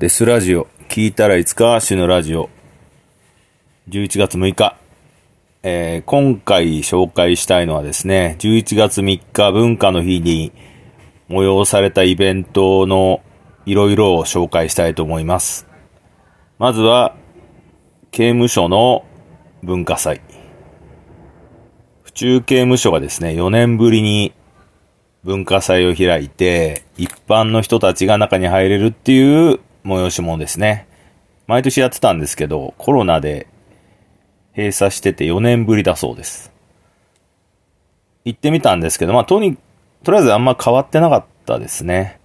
デスラジオ。聞いたらいつか死ぬラジオ。11月6日。えー、今回紹介したいのはですね、11月3日文化の日に催されたイベントのいろいろを紹介したいと思います。まずは、刑務所の文化祭。府中刑務所がですね、4年ぶりに文化祭を開いて、一般の人たちが中に入れるっていう催し物ですね。毎年やってたんですけど、コロナで閉鎖してて4年ぶりだそうです。行ってみたんですけど、まあ、とに、とりあえずあんま変わってなかったですね。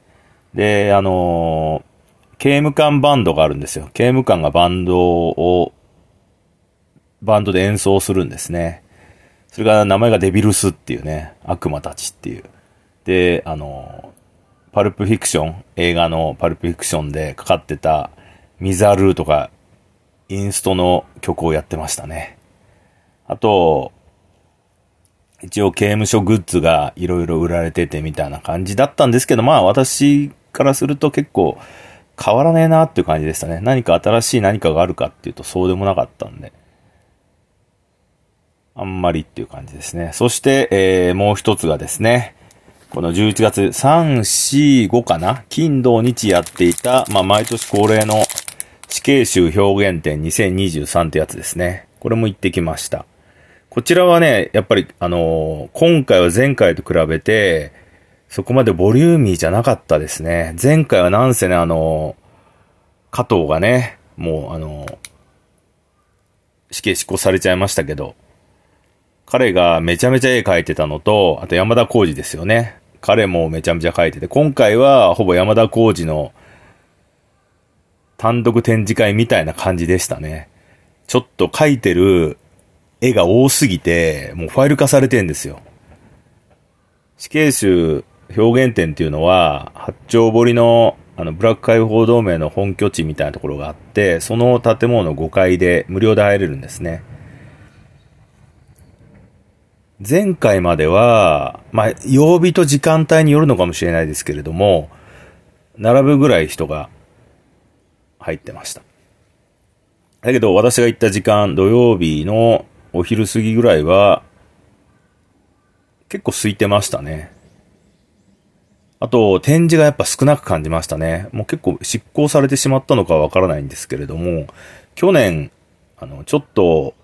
で、あのー、刑務官バンドがあるんですよ。刑務官がバンドを、バンドで演奏するんですね。それが名前がデビルスっていうね、悪魔たちっていう。で、あのパルプフィクション、映画のパルプフィクションでかかってたミザルーとかインストの曲をやってましたね。あと、一応刑務所グッズがいろいろ売られててみたいな感じだったんですけど、まあ私からすると結構変わらねえなっていう感じでしたね。何か新しい何かがあるかっていうとそうでもなかったんで。あんまりっていう感じですね。そして、えー、もう一つがですね、この11月3、4、5かな？金土日やっていた、まあ、毎年恒例の死刑囚表現展2023ってやつですね。これも行ってきました。こちらはね、やっぱり、あのー、今回は前回と比べて、そこまでボリューミーじゃなかったですね。前回はなんせね、あのー、加藤がね、もう、あのー、死刑執行されちゃいましたけど、彼がめちゃめちゃ絵描いてたのと、あと山田浩二ですよね。彼もめちゃめちゃ描いてて、今回はほぼ山田浩二の単独展示会みたいな感じでしたね。ちょっと描いてる絵が多すぎて、もうファイル化されてんですよ。死刑囚表現展っていうのは、八丁堀のあの、ブラック解放同盟の本拠地みたいなところがあって、その建物の5階で無料で入れるんですね。前回までは、まあ、曜日と時間帯によるのかもしれないですけれども、並ぶぐらい人が入ってました。だけど、私が行った時間、土曜日のお昼過ぎぐらいは、結構空いてましたね。あと、展示がやっぱ少なく感じましたね。もう結構執行されてしまったのかわからないんですけれども、去年、あの、ちょっと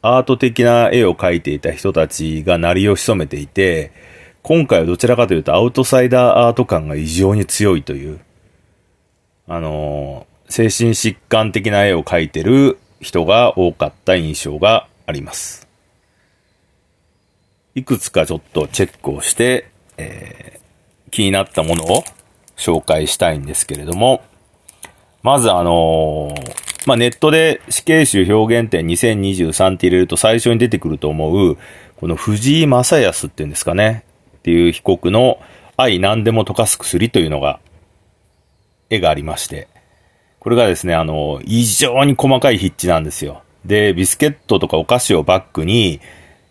アート的な絵を描いていた人たちが鳴りを潜めていて、今回はどちらかというとアウトサイダーアート感が異常に強いという、あの、精神疾患的な絵を描いてる人が多かった印象があります。いくつかちょっとチェックをして、えー、気になったものを紹介したいんですけれども、まずあのーまあ、ネットで死刑囚表現展2023って入れると最初に出てくると思う、この藤井正康っていうんですかね、っていう被告の愛何でも溶かす薬というのが、絵がありまして、これがですね、あの、異常に細かい筆致なんですよ。で、ビスケットとかお菓子をバックに、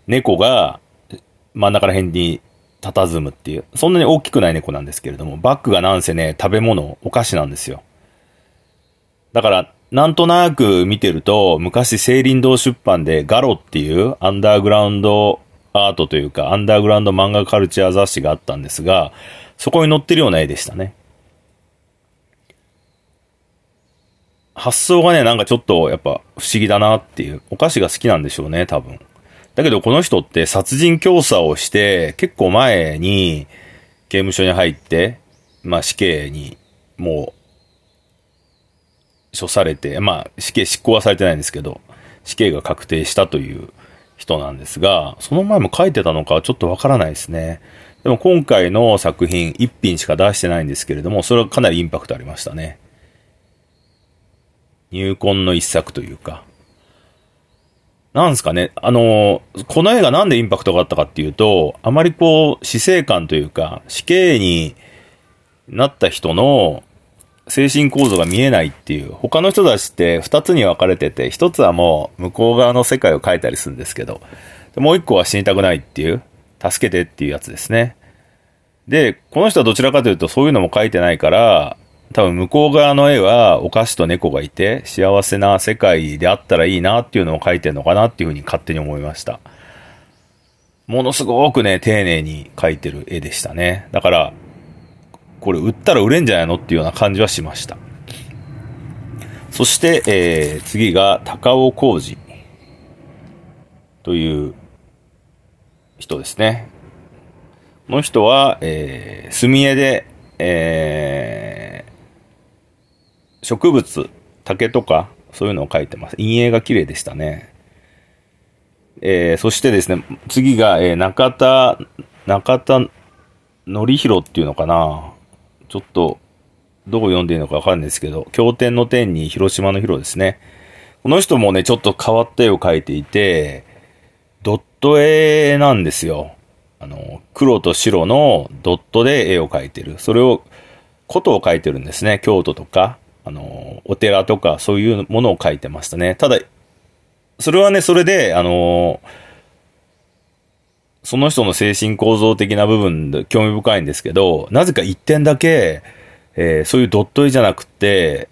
猫が真ん中ら辺に佇むっていう、そんなに大きくない猫なんですけれども、バッグがなんせね、食べ物、お菓子なんですよ。だから、なんとなく見てると、昔、聖林堂出版でガロっていうアンダーグラウンドアートというか、アンダーグラウンド漫画カルチャー雑誌があったんですが、そこに載ってるような絵でしたね。発想がね、なんかちょっとやっぱ不思議だなっていう。お菓子が好きなんでしょうね、多分。だけどこの人って殺人教唆をして、結構前に刑務所に入って、まあ死刑にもう処されて、まあ、死刑執行はされてないんですけど、死刑が確定したという人なんですが、その前も書いてたのかはちょっとわからないですね。でも今回の作品1品しか出してないんですけれども、それはかなりインパクトありましたね。入魂の一作というか。なんですかね、あの、この映画なんでインパクトがあったかっていうと、あまりこう、死生観というか、死刑になった人の精神構造が見えないっていう、他の人たちって二つに分かれてて、一つはもう向こう側の世界を描いたりするんですけど、もう一個は死にたくないっていう、助けてっていうやつですね。で、この人はどちらかというとそういうのも書いてないから、多分向こう側の絵はお菓子と猫がいて幸せな世界であったらいいなっていうのを描いてるのかなっていうふうに勝手に思いました。ものすごくね、丁寧に描いてる絵でしたね。だから、これ売ったら売れんじゃないのっていうような感じはしました。そして、えー、次が高尾浩二という人ですね。この人は、えー、墨絵で、えー、植物、竹とか、そういうのを描いてます。陰影が綺麗でしたね。えー、そしてですね、次が、えー、中田、中田則弘っていうのかなちょっと、どう読んでいいのかわかんないですけど、経典の天に広島の広ですね。この人もね、ちょっと変わった絵を描いていて、ドット絵なんですよ。あの、黒と白のドットで絵を描いてる。それを、ことを描いてるんですね。京都とか、あの、お寺とか、そういうものを描いてましたね。ただ、それはね、それで、あの、その人の精神構造的な部分で興味深いんですけど、なぜか一点だけ、えー、そういうドット絵じゃなくて、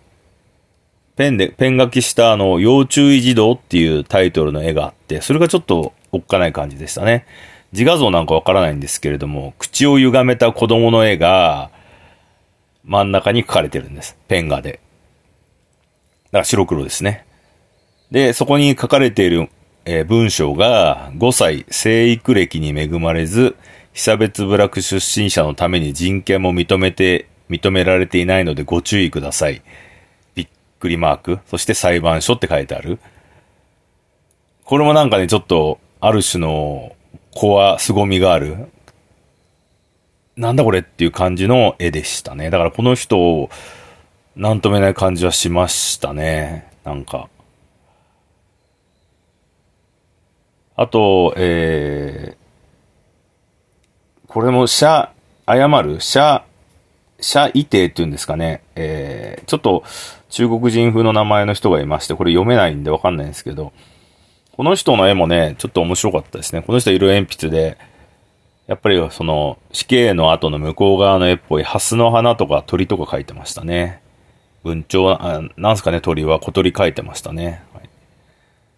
ペンで、ペン書きしたあの、要注意児童っていうタイトルの絵があって、それがちょっとおっかない感じでしたね。自画像なんかわからないんですけれども、口を歪めた子供の絵が真ん中に描かれてるんです。ペン画で。だから白黒ですね。で、そこに書かれている、えー、文章が、5歳、生育歴に恵まれず、被差別部落出身者のために人権も認めて認められていないのでご注意ください。びっくりマーク。そして裁判所って書いてある。これもなんかね、ちょっと、ある種の、子は凄みがある。なんだこれっていう感じの絵でしたね。だからこの人を、なんともない感じはしましたね。なんか。あと、えー、これも、謝、謝る、謝、シイテイっていうんですかね。えー、ちょっと中国人風の名前の人がいまして、これ読めないんでわかんないんですけど、この人の絵もね、ちょっと面白かったですね。この人色鉛筆で、やっぱりその死刑の後の向こう側の絵っぽいハスの花とか鳥とか描いてましたね。文鳥、あなんすかね、鳥は小鳥描いてましたね。はい、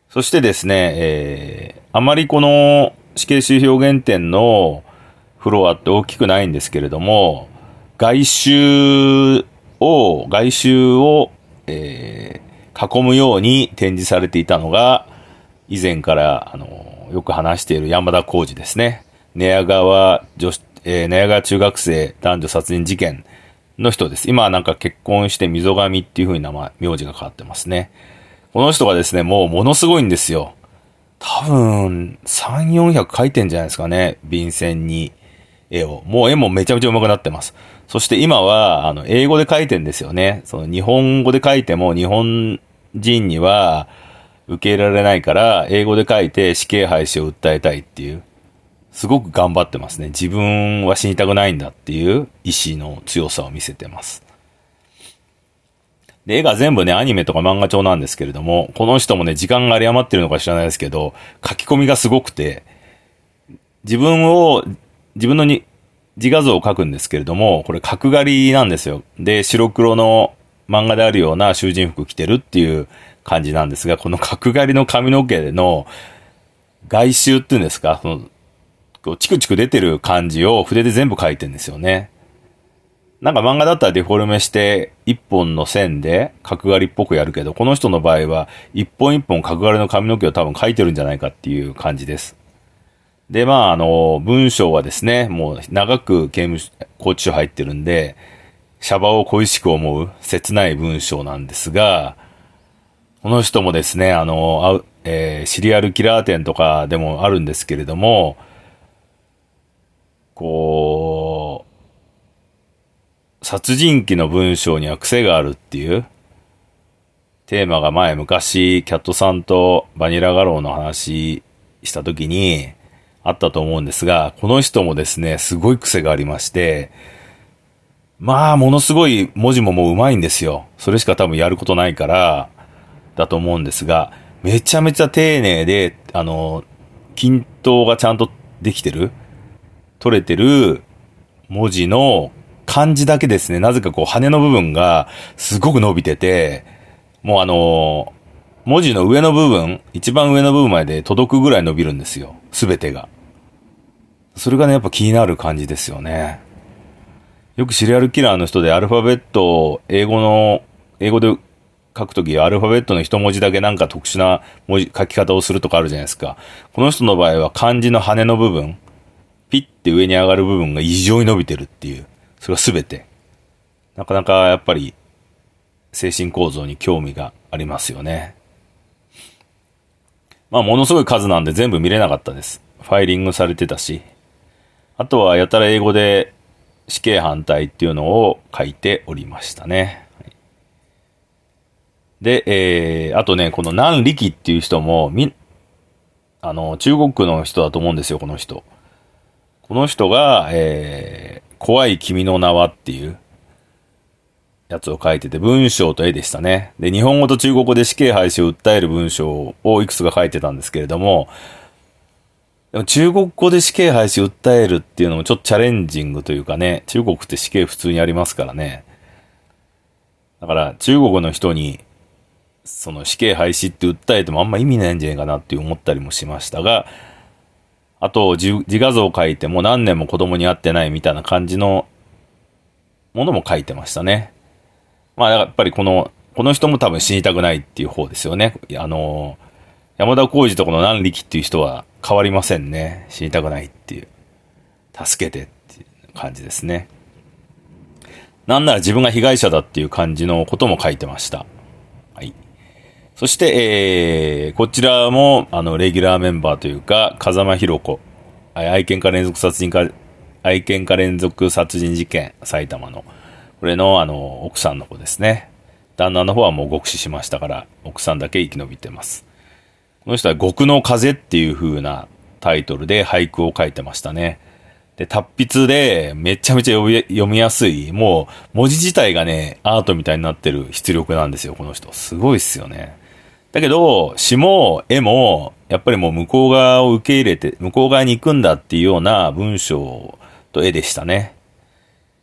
そしてですね、えー、あまりこの死刑囚表現展のフロアって大きくないんですけれども、外周を、外周を、えー、囲むように展示されていたのが、以前から、あの、よく話している山田浩二ですね。寝屋川女子、えー、寝屋川中学生男女殺人事件の人です。今はなんか結婚して溝上っていう風に名前、名字が変わってますね。この人がですね、もうものすごいんですよ。多分、3、400書いてんじゃないですかね。便箋に絵を。もう絵もめちゃめちゃ上手くなってます。そして今は、あの、英語で書いてんですよね。その日本語で書いても日本人には受け入れられないから、英語で書いて死刑廃止を訴えたいっていう。すごく頑張ってますね。自分は死にたくないんだっていう意志の強さを見せてます。で、絵が全部ね、アニメとか漫画調なんですけれども、この人もね、時間が有り余ってるのか知らないですけど、書き込みがすごくて、自分を、自分のに自画像を描くんですけれども、これ角刈りなんですよ。で、白黒の漫画であるような囚人服着てるっていう感じなんですが、この角刈りの髪の毛の外周っていうんですか、その、チクチク出てる感じを筆で全部描いてるんですよね。なんか漫画だったらデフォルメして一本の線で角刈りっぽくやるけど、この人の場合は一本一本角刈りの髪の毛を多分描いてるんじゃないかっていう感じです。で、まあ、あの、文章はですね、もう長く刑務所、拘置所入ってるんで、シャバを恋しく思う切ない文章なんですが、この人もですね、あの、あえー、シリアルキラー店とかでもあるんですけれども、こう、殺人鬼の文章には癖があるっていう、テーマが前昔、キャットさんとバニラガローの話したときに、あったと思うんですが、この人もですね、すごい癖がありまして、まあ、ものすごい文字ももう上手いんですよ。それしか多分やることないから、だと思うんですが、めちゃめちゃ丁寧で、あの、均等がちゃんとできてる、取れてる文字の漢字だけですね、なぜかこう羽の部分がすごく伸びてて、もうあのー、文字の上の部分、一番上の部分まで届くぐらい伸びるんですよ。すべてが。それがね、やっぱ気になる感じですよね。よくシリアルキラーの人でアルファベットを英語の、英語で書くときアルファベットの一文字だけなんか特殊な文字、書き方をするとかあるじゃないですか。この人の場合は漢字の羽の部分、ピッて上に上がる部分が異常に伸びてるっていう。それがすべて。なかなかやっぱり精神構造に興味がありますよね。まあものすごい数なんで全部見れなかったです。ファイリングされてたし。あとはやたら英語で死刑反対っていうのを書いておりましたね。で、えー、あとね、この南力っていう人も、み、あの、中国の人だと思うんですよ、この人。この人が、えー、怖い君の名はっていうやつを書いてて、文章と絵でしたね。で、日本語と中国語で死刑廃止を訴える文章をいくつか書いてたんですけれども、でも中国語で死刑廃止を訴えるっていうのもちょっとチャレンジングというかね、中国って死刑普通にありますからね。だから中国の人に、その死刑廃止って訴えてもあんま意味ないんじゃないかなって思ったりもしましたが、あと自画像を描いても何年も子供に会ってないみたいな感じのものも書いてましたね。まあやっぱりこの、この人も多分死にたくないっていう方ですよね。あの、山田浩二とこの南力っていう人は変わりませんね。死にたくないっていう。助けてっていう感じですね。なんなら自分が被害者だっていう感じのことも書いてました。そして、えー、こちらも、あの、レギュラーメンバーというか、風間博子。愛犬家連続殺人か、愛犬家連続殺人事件、埼玉の。これの、あの、奥さんの子ですね。旦那の方はもう極死しましたから、奥さんだけ生き延びてます。この人は極の風っていう風なタイトルで俳句を書いてましたね。で、達筆でめちゃめちゃ読みやすい、もう文字自体がね、アートみたいになってる出力なんですよ、この人。すごいっすよね。だけど、詩も絵も、やっぱりもう向こう側を受け入れて、向こう側に行くんだっていうような文章と絵でしたね。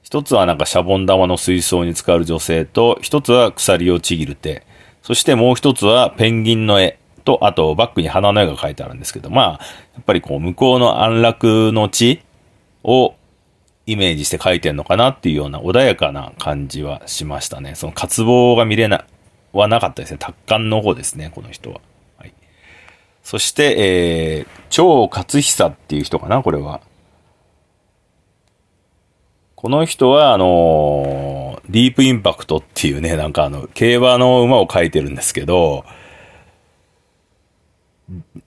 一つはなんかシャボン玉の水槽に使う女性と、一つは鎖をちぎる手、そしてもう一つはペンギンの絵。と、あとバックに花の絵が描いてあるんですけど、まあ、やっぱりこう、向こうの安楽の地をイメージして描いてんのかなっていうような穏やかな感じはしましたね。その渇望が見れな、はなかったですね。達観の方ですね、この人は。はい。そして、えー、超勝久っていう人かな、これは。この人は、あのー、ディープインパクトっていうね、なんかあの、競馬の馬を描いてるんですけど、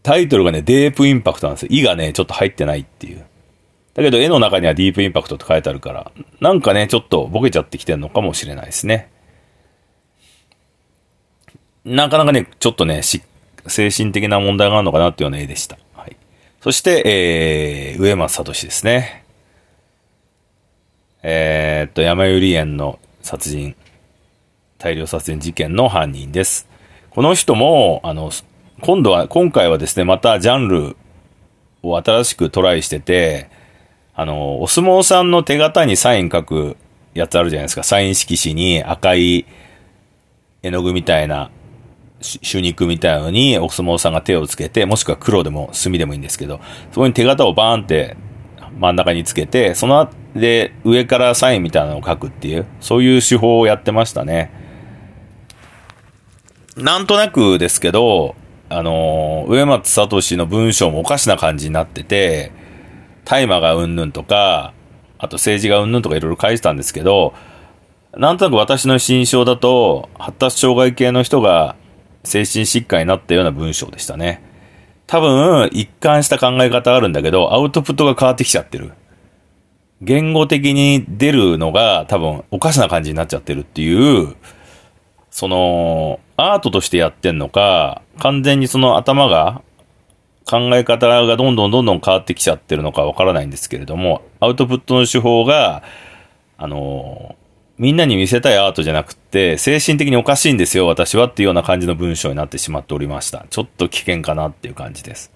タイトルがね、デープインパクトなんですよ。イがね、ちょっと入ってないっていう。だけど絵の中にはディープインパクトって書いてあるから、なんかね、ちょっとボケちゃってきてるのかもしれないですね。なかなかね、ちょっとね、し精神的な問題があるのかなっていうような絵でした。はい。そして、えー、上松聡ですね。えー、っと、山百合園の殺人、大量殺人事件の犯人です。この人も、あの、今度は、今回はですね、またジャンルを新しくトライしてて、あの、お相撲さんの手形にサイン書くやつあるじゃないですか。サイン色紙に赤い絵の具みたいな、手肉みたいなのにお相撲さんが手をつけて、もしくは黒でも墨でもいいんですけど、そこに手形をバーンって真ん中につけて、その後で上からサインみたいなのを書くっていう、そういう手法をやってましたね。なんとなくですけど、あのー、上松聡の文章もおかしな感じになってて、大麻がうんぬんとか、あと政治がうんぬんとかいろいろ書いてたんですけど、なんとなく私の心象だと、発達障害系の人が精神疾患になったような文章でしたね。多分、一貫した考え方あるんだけど、アウトプットが変わってきちゃってる。言語的に出るのが多分おかしな感じになっちゃってるっていう、その、アートとしてやってんのか、完全にその頭が、考え方がどんどんどんどん変わってきちゃってるのかわからないんですけれども、アウトプットの手法が、あのみんなに見せたいアートじゃなくて、精神的におかしいんですよ、私はっていうような感じの文章になってしまっておりました。ちょっと危険かなっていう感じです。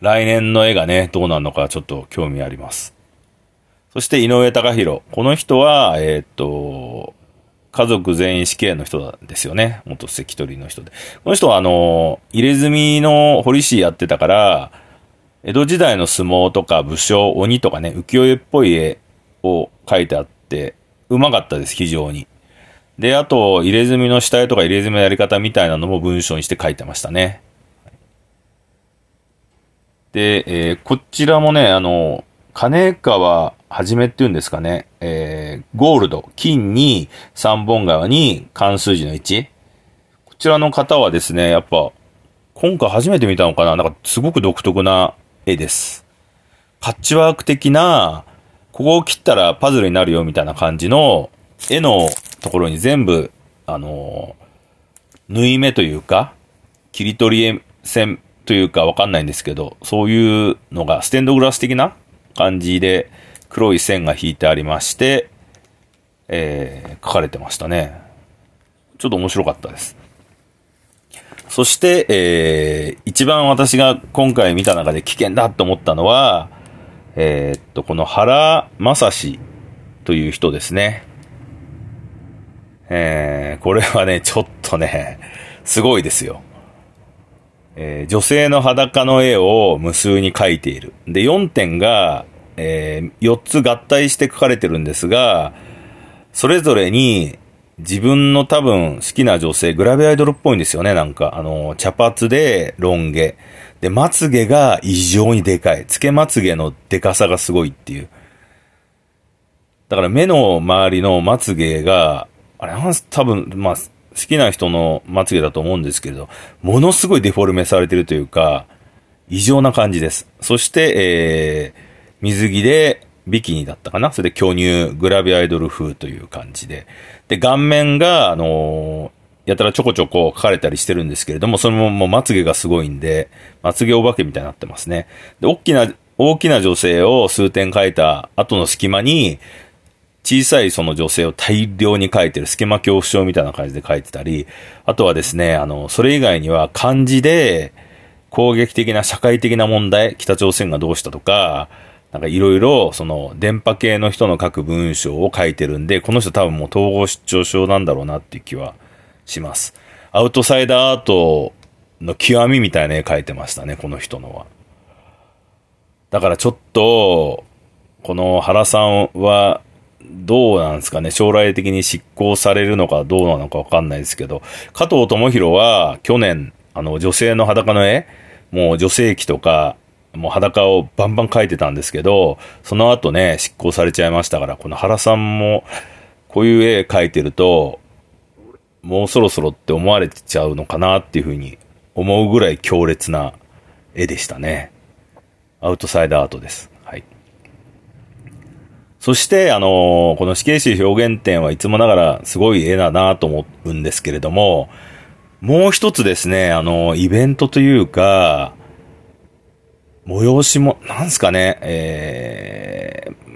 来年の絵がね、どうなるのかちょっと興味あります。そして井上隆弘。この人は、えー、っと、家族全員死刑の人ですよね。元関取の人で。この人はあの、入れ墨の堀市やってたから、江戸時代の相撲とか武将、鬼とかね、浮世絵っぽい絵を描いてあって、うまかったです、非常に。で、あと、入れ墨の下絵とか入れ墨のやり方みたいなのも文章にして書いてましたね。で、えー、こちらもね、あの、金川はじめっていうんですかね、えー、ゴールド、金に三本川に関数字の1。こちらの方はですね、やっぱ、今回初めて見たのかななんかすごく独特な絵です。パッチワーク的な、ここを切ったらパズルになるよみたいな感じの絵のところに全部、あのー、縫い目というか、切り取り線というかわかんないんですけど、そういうのがステンドグラス的な感じで黒い線が引いてありまして、えー、書かれてましたね。ちょっと面白かったです。そして、えー、一番私が今回見た中で危険だと思ったのは、えー、っと、この原正史という人ですね。えー、これはね、ちょっとね、すごいですよ。えー、女性の裸の絵を無数に描いている。で、4点が、えー、4つ合体して書かれてるんですが、それぞれに自分の多分好きな女性、グラビアアイドルっぽいんですよね、なんか。あの、茶髪でロン毛。で、まつげが異常にでかい。つけまつげのでかさがすごいっていう。だから目の周りのまつげが、あれ、多分、まあ、好きな人のまつげだと思うんですけれど、ものすごいデフォルメされてるというか、異常な感じです。そして、えー、水着でビキニだったかなそれで巨乳、グラビアアイドル風という感じで。で、顔面が、あのー、やたらちょこちょこ書かれたりしてるんですけれども、それももうまつげがすごいんで、まつげお化けみたいになってますね。で、大きな、大きな女性を数点書いた後の隙間に、小さいその女性を大量に書いてる、スケマ恐怖症みたいな感じで書いてたり、あとはですね、あの、それ以外には漢字で攻撃的な社会的な問題、北朝鮮がどうしたとか、なんかいろいろ、その、電波系の人の書く文章を書いてるんで、この人多分もう統合失調症なんだろうなっていう気はします。アウトサイダーアートの極みみたいな絵描いてましたね、この人のは。だからちょっと、この原さんは、どうなんですかね、将来的に執行されるのかどうなのかわかんないですけど、加藤智弘は去年、あの、女性の裸の絵、もう女性器とか、もう裸をバンバン描いてたんですけど、その後ね、執行されちゃいましたから、この原さんも、こういう絵描いてると、もうそろそろって思われちゃうのかなっていうふうに思うぐらい強烈な絵でしたね。アウトサイダーアートです。はい。そして、あのこの死刑囚表現展はいつもながらすごい絵だなと思うんですけれども、もう一つですね、あのイベントというか、催しも、なんすかね、えー、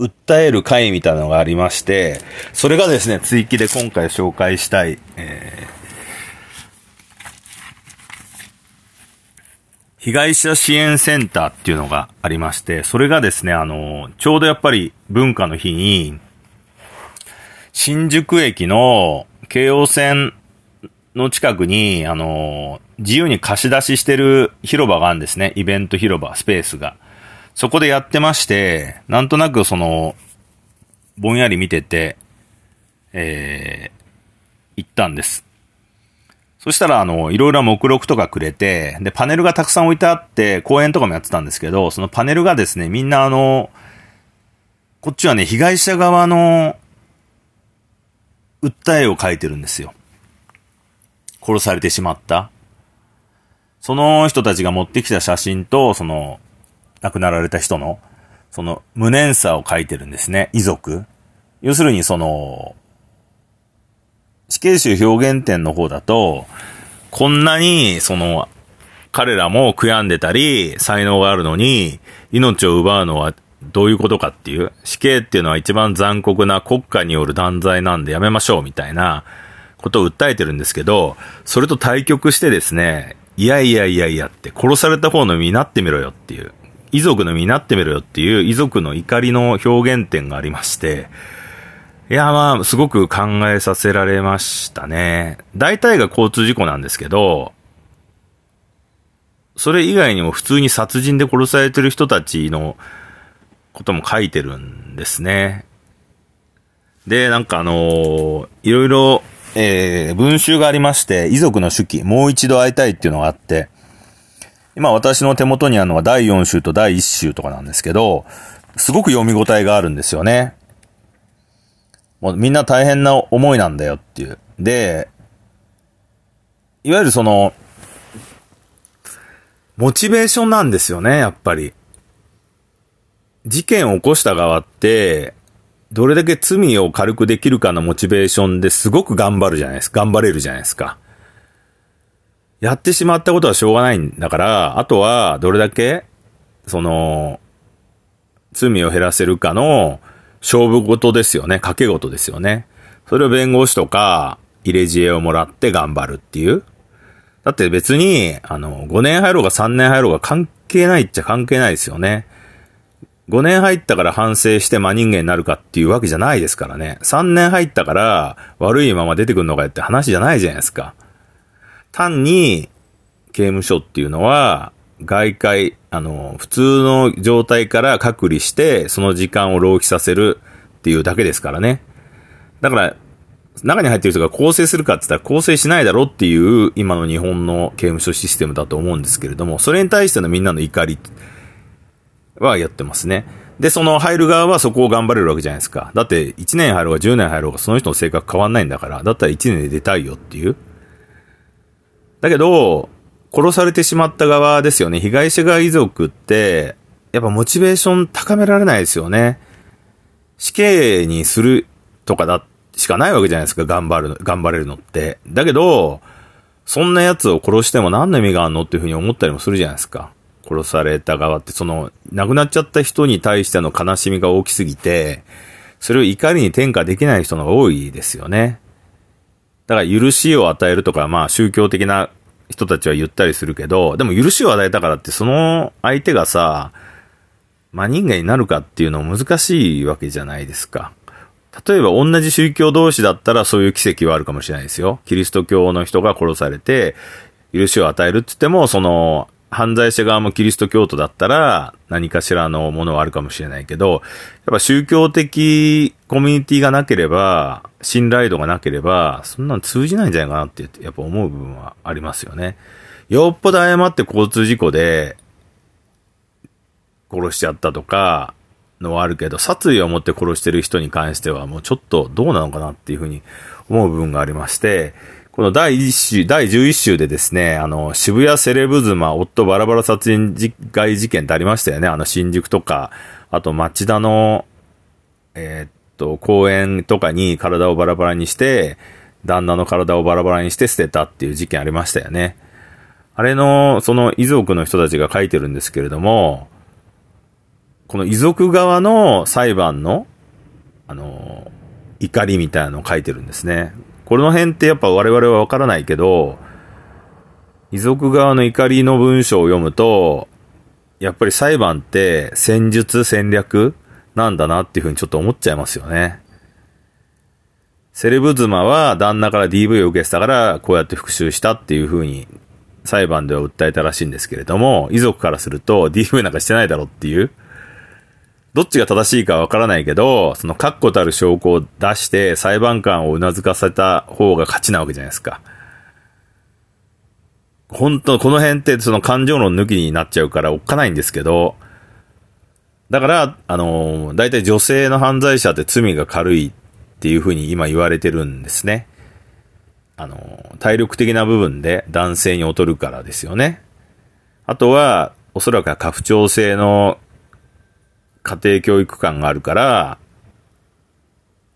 訴える会みたいなのがありまして、それがですね、追記で今回紹介したい、えー、被害者支援センターっていうのがありまして、それがですね、あの、ちょうどやっぱり文化の日に、新宿駅の京王線の近くに、あの、自由に貸し出ししてる広場があるんですね。イベント広場、スペースが。そこでやってまして、なんとなくその、ぼんやり見てて、えー、行ったんです。そしたら、あの、いろいろ目録とかくれて、で、パネルがたくさん置いてあって、公演とかもやってたんですけど、そのパネルがですね、みんなあの、こっちはね、被害者側の、訴えを書いてるんですよ。殺されてしまった。その人たちが持ってきた写真と、その、亡くなられた人の、その、無念さを書いてるんですね。遺族。要するに、その、死刑囚表現展の方だと、こんなに、その、彼らも悔やんでたり、才能があるのに、命を奪うのはどういうことかっていう、死刑っていうのは一番残酷な国家による断罪なんでやめましょうみたいなことを訴えてるんですけど、それと対局してですね、いやいやいやいやって、殺された方の身になってみろよっていう。遺族の身になってみろよっていう遺族の怒りの表現点がありまして、いや、まあ、すごく考えさせられましたね。大体が交通事故なんですけど、それ以外にも普通に殺人で殺されてる人たちのことも書いてるんですね。で、なんかあのー、いろいろ、えー、文集がありまして、遺族の手記、もう一度会いたいっていうのがあって、今私の手元にあるのが第4週と第1週とかなんですけど、すごく読み応えがあるんですよね。もうみんな大変な思いなんだよっていう。で、いわゆるその、モチベーションなんですよね、やっぱり。事件を起こした側って、どれだけ罪を軽くできるかのモチベーションですごく頑張るじゃないですか。頑張れるじゃないですか。やってしまったことはしょうがないんだから、あとはどれだけ、その、罪を減らせるかの勝負事ですよね。賭け事ですよね。それを弁護士とか入れ知恵をもらって頑張るっていう。だって別に、あの、5年入ろうが3年入ろうが関係ないっちゃ関係ないですよね。5年入ったから反省して真人間になるかっていうわけじゃないですからね。3年入ったから悪いまま出てくるのかよって話じゃないじゃないですか。単に、刑務所っていうのは、外界、あの、普通の状態から隔離して、その時間を浪費させるっていうだけですからね。だから、中に入ってる人が構成するかって言ったら構成しないだろっていう今の日本の刑務所システムだと思うんですけれども、それに対してのみんなの怒りはやってますね。で、その入る側はそこを頑張れるわけじゃないですか。だって1年入ろうが10年入ろうがその人の性格変わんないんだから、だったら1年で出たいよっていう。だけど、殺されてしまった側ですよね。被害者側遺族って、やっぱモチベーション高められないですよね。死刑にするとかだ、しかないわけじゃないですか。頑張る、頑張れるのって。だけど、そんな奴を殺しても何の意味があるのっていうふうに思ったりもするじゃないですか。殺された側って、その、亡くなっちゃった人に対しての悲しみが大きすぎて、それを怒りに転嫁できない人が多いですよね。だから許しを与えるとか、まあ宗教的な人たちは言ったりするけど、でも許しを与えたからってその相手がさ、真人間になるかっていうのは難しいわけじゃないですか。例えば同じ宗教同士だったらそういう奇跡はあるかもしれないですよ。キリスト教の人が殺されて、許しを与えるって言っても、その、犯罪者側もキリスト教徒だったら何かしらのものはあるかもしれないけど、やっぱ宗教的コミュニティがなければ、信頼度がなければ、そんなの通じないんじゃないかなってやっぱ思う部分はありますよね。よっぽど誤って交通事故で殺しちゃったとかのはあるけど、殺意を持って殺してる人に関してはもうちょっとどうなのかなっていうふうに思う部分がありまして、この第1週、第11週でですね、あの、渋谷セレブ妻、夫バラバラ殺人害事件ってありましたよね。あの、新宿とか、あと町田の、えー、っと、公園とかに体をバラバラにして、旦那の体をバラバラにして捨てたっていう事件ありましたよね。あれの、その遺族の人たちが書いてるんですけれども、この遺族側の裁判の、あの、怒りみたいなのを書いてるんですね。この辺ってやっぱ我々はわからないけど、遺族側の怒りの文章を読むと、やっぱり裁判って戦術戦略なんだなっていうふうにちょっと思っちゃいますよね。セレブ妻は旦那から DV を受けてたからこうやって復讐したっていうふうに裁判では訴えたらしいんですけれども、遺族からすると DV なんかしてないだろっていう、どっちが正しいかわからないけど、その確固たる証拠を出して裁判官を頷かせた方が勝ちなわけじゃないですか。本当、この辺ってその感情論抜きになっちゃうからおっかないんですけど、だから、あの、大体女性の犯罪者って罪が軽いっていうふうに今言われてるんですね。あの、体力的な部分で男性に劣るからですよね。あとは、おそらくは家父長制の家庭教育観があるから、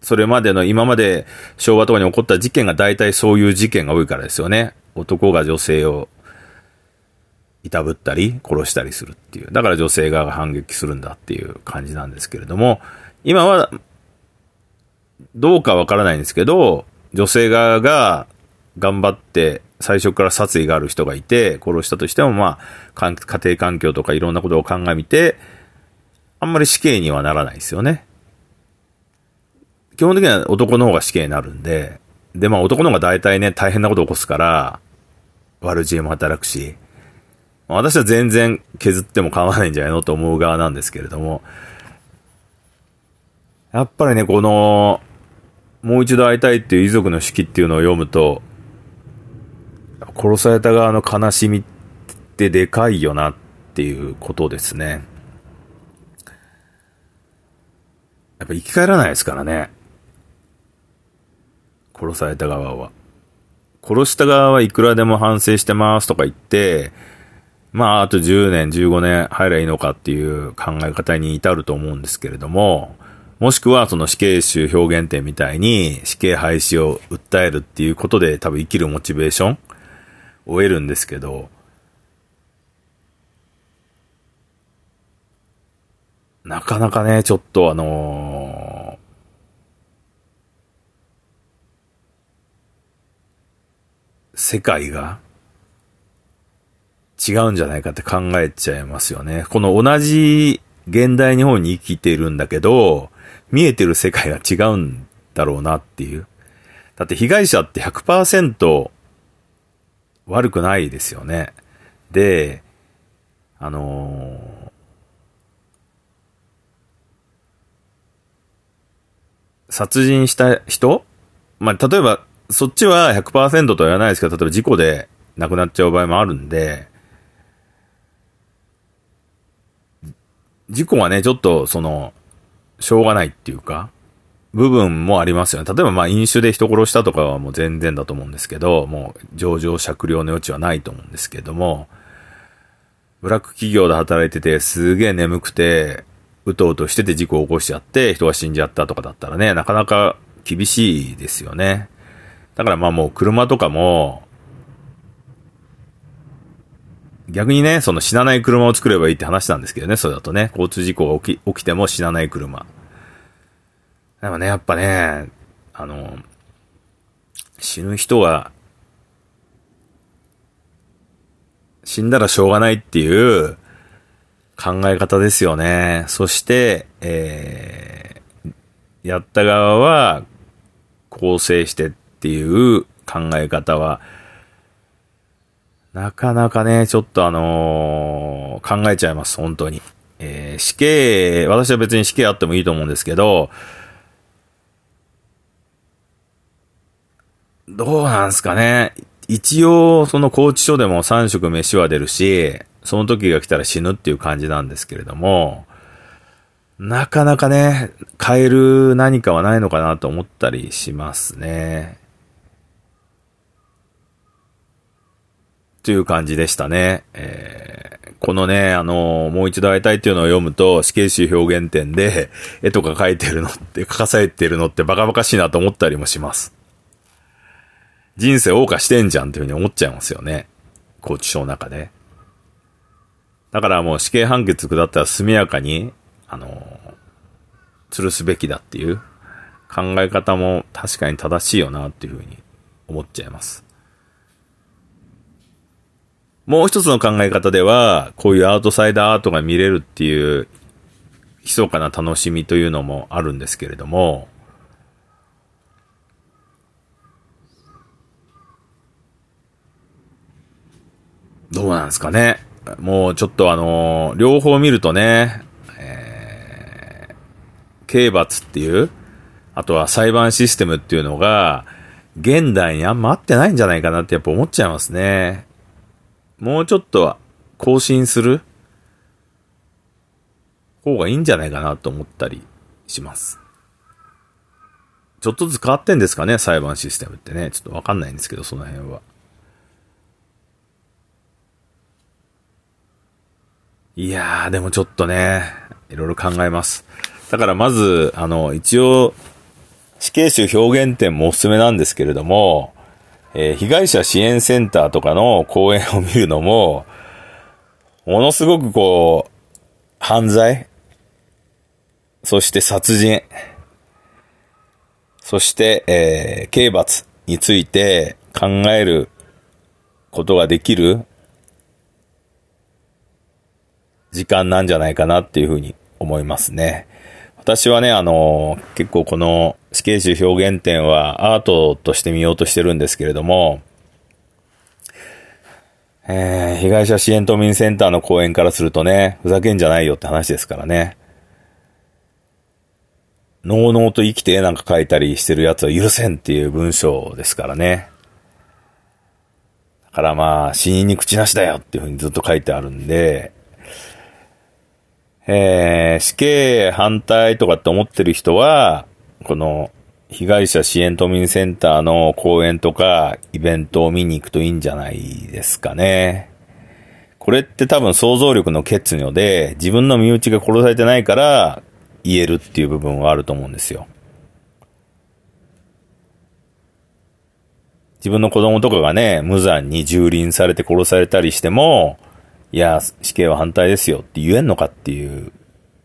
それまでの今まで昭和とかに起こった事件が大体そういう事件が多いからですよね。男が女性をいたぶったり殺したりするっていう。だから女性側が反撃するんだっていう感じなんですけれども、今はどうかわからないんですけど、女性側が頑張って最初から殺意がある人がいて、殺したとしても、まあ、家庭環境とかいろんなことを鑑みて、あんまり死刑にはならないですよね。基本的には男の方が死刑になるんで、で、まあ男の方が大体ね、大変なことを起こすから、悪知恵も働くし、私は全然削っても構わないんじゃないのと思う側なんですけれども、やっぱりね、この、もう一度会いたいっていう遺族の手記っていうのを読むと、殺された側の悲しみってでかいよなっていうことですね。やっぱ生き返らないですからね。殺された側は。殺した側はいくらでも反省してますとか言って、まあ、あと10年、15年入ればいいのかっていう考え方に至ると思うんですけれども、もしくはその死刑囚表現点みたいに死刑廃止を訴えるっていうことで多分生きるモチベーションを得るんですけど、なかなかね、ちょっとあのー、世界が違うんじゃないかって考えちゃいますよね。この同じ現代日本に生きているんだけど、見えてる世界が違うんだろうなっていう。だって被害者って100%悪くないですよね。で、あのー、殺人した人？まあ、例えば、そっちは100%とは言わないですけど、例えば事故で亡くなっちゃう場合もあるんで、事故はね、ちょっと、その、しょうがないっていうか、部分もありますよね。例えばまあ飲酒で人殺したとかはもう全然だと思うんですけど、もう上場酌量の余地はないと思うんですけども、ブラック企業で働いててすげえ眠くて、うとうとしてて事故を起こしちゃって人が死んじゃったとかだったらね、なかなか厳しいですよね。だからまあもう車とかも、逆にね、その死なない車を作ればいいって話なんですけどね、それだとね、交通事故が起き、起きても死なない車。でもね、やっぱね、あの、死ぬ人は、死んだらしょうがないっていう考え方ですよね。そして、えー、やった側は、構成してっていう考え方は、なかなかね、ちょっとあのー、考えちゃいます、本当に。えー、死刑、私は別に死刑あってもいいと思うんですけど、どうなんすかね。一応、その拘置所でも3食飯は出るし、その時が来たら死ぬっていう感じなんですけれども、なかなかね、変える何かはないのかなと思ったりしますね。という感じでしたね。えー、このね、あの、もう一度会いたいっていうのを読むと、死刑囚表現展で、絵とか描いてるのって、書かされてるのってバカバカしいなと思ったりもします。人生謳歌してんじゃんっていうふうに思っちゃいますよね。拘置所の中で。だからもう死刑判決下ったら速やかに、あの、吊るすべきだっていう考え方も確かに正しいよなっていうふうに思っちゃいます。もう一つの考え方では、こういうアウトサイダーアートが見れるっていう、密かな楽しみというのもあるんですけれども、どうなんですかね。もうちょっとあのー、両方見るとね、えー、刑罰っていう、あとは裁判システムっていうのが、現代にあんま合ってないんじゃないかなってやっぱ思っちゃいますね。もうちょっとは更新する？方がいいんじゃないかなと思ったりします。ちょっとずつ変わってんですかね、裁判システムってね。ちょっとわかんないんですけど、その辺は。いやー、でもちょっとね、いろいろ考えます。だからまず、あの、一応、死刑囚表現展もおすすめなんですけれども、えー、被害者支援センターとかの講演を見るのも、ものすごくこう、犯罪、そして殺人、そして、えー、刑罰について考えることができる時間なんじゃないかなっていうふうに思いますね。私はね、あの、結構この死刑囚表現展はアートとして見ようとしてるんですけれども、えー、被害者支援都民センターの講演からするとね、ふざけんじゃないよって話ですからね。のうのうと生きてなんか書いたりしてるやつは許せんっていう文章ですからね。だからまあ、死人に口なしだよっていうふうにずっと書いてあるんで、えー、死刑反対とかって思ってる人は、この被害者支援都民センターの講演とかイベントを見に行くといいんじゃないですかね。これって多分想像力の欠如で自分の身内が殺されてないから言えるっていう部分はあると思うんですよ。自分の子供とかがね、無残に蹂躙されて殺されたりしても、いや、死刑は反対ですよって言えんのかっていう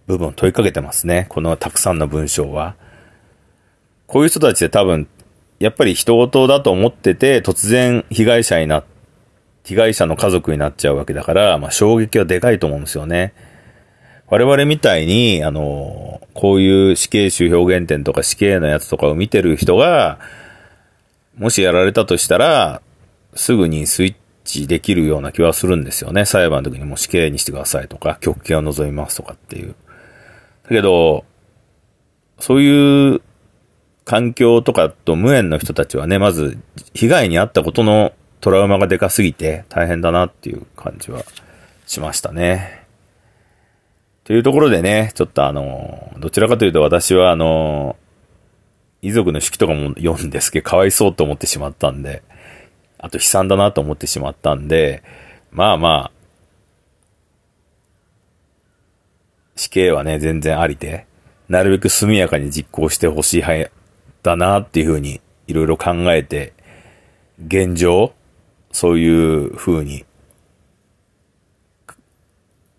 部分を問いかけてますね。このたくさんの文章は。こういう人たちで多分、やっぱり人事だと思ってて、突然被害者にな、被害者の家族になっちゃうわけだから、まあ衝撃はでかいと思うんですよね。我々みたいに、あの、こういう死刑囚表現展とか死刑のやつとかを見てる人が、もしやられたとしたら、すぐにスイッチできるような気はするんですよね。裁判の時にも死刑にしてくださいとか、極刑を望みますとかっていう。だけど、そういう環境とかと無縁の人たちはね、まず被害に遭ったことのトラウマがでかすぎて大変だなっていう感じはしましたね。というところでね、ちょっとあの、どちらかというと私はあの、遺族の式とかも読んですけど、かわいそうと思ってしまったんで、あと悲惨だなと思ってしまったんで、まあまあ、死刑はね、全然ありで、なるべく速やかに実行してほしいだなっていうふうにいろいろ考えて、現状、そういうふうに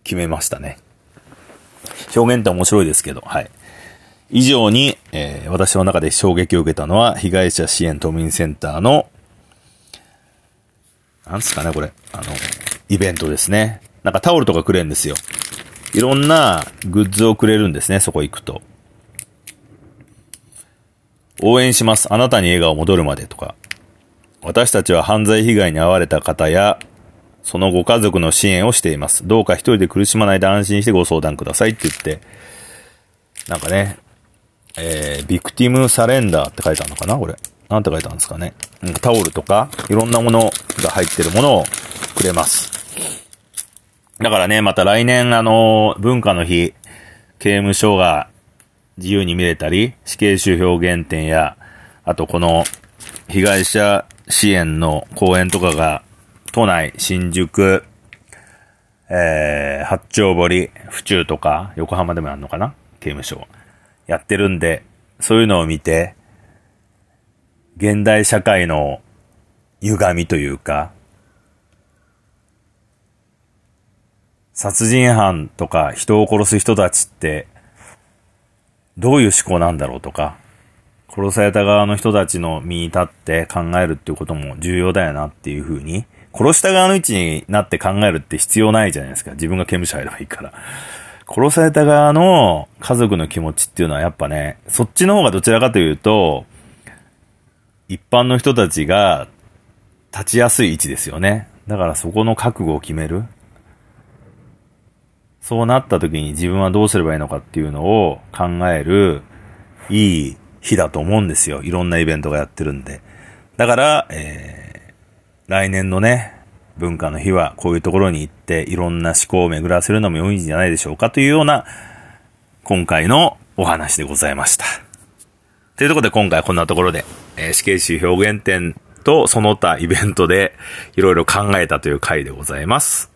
決めましたね。表現って面白いですけど、はい。以上に、えー、私の中で衝撃を受けたのは、被害者支援都民センターの、なんすかね、これ。あの、イベントですね。なんかタオルとかくれるんですよ。いろんなグッズをくれるんですね、そこ行くと。応援します。あなたに笑顔戻るまでとか。私たちは犯罪被害に遭われた方や、そのご家族の支援をしています。どうか一人で苦しまないで安心してご相談くださいって言って、なんかね、えー、ビクティムサレンダーって書いてあるのかなこれ。なんて書いてあるんですかね。タオルとか、いろんなものが入ってるものをくれます。だからね、また来年、あの、文化の日、刑務所が自由に見れたり、死刑囚表現展や、あとこの被害者支援の講演とかが、都内、新宿、えー、八丁堀、府中とか、横浜でもやるのかな？刑務所。やってるんで、そういうのを見て、現代社会の歪みというか、殺人犯とか人を殺す人たちってどういう思考なんだろうとか、殺された側の人たちの身に立って考えるっていうことも重要だよなっていうふうに、殺した側の位置になって考えるって必要ないじゃないですか。自分が刑務所入ればいいから。殺された側の家族の気持ちっていうのはやっぱね、そっちの方がどちらかというと、一般の人たちが立ちやすい位置ですよね。だからそこの覚悟を決める。そうなった時に自分はどうすればいいのかっていうのを考えるいい日だと思うんですよ。いろんなイベントがやってるんで。だから、えー、来年のね、文化の日はこういうところに行っていろんな思考を巡らせるのも良いんじゃないでしょうかというような今回のお話でございました。というところで今回はこんなところで、えー、死刑囚表現展とその他イベントでいろいろ考えたという回でございます。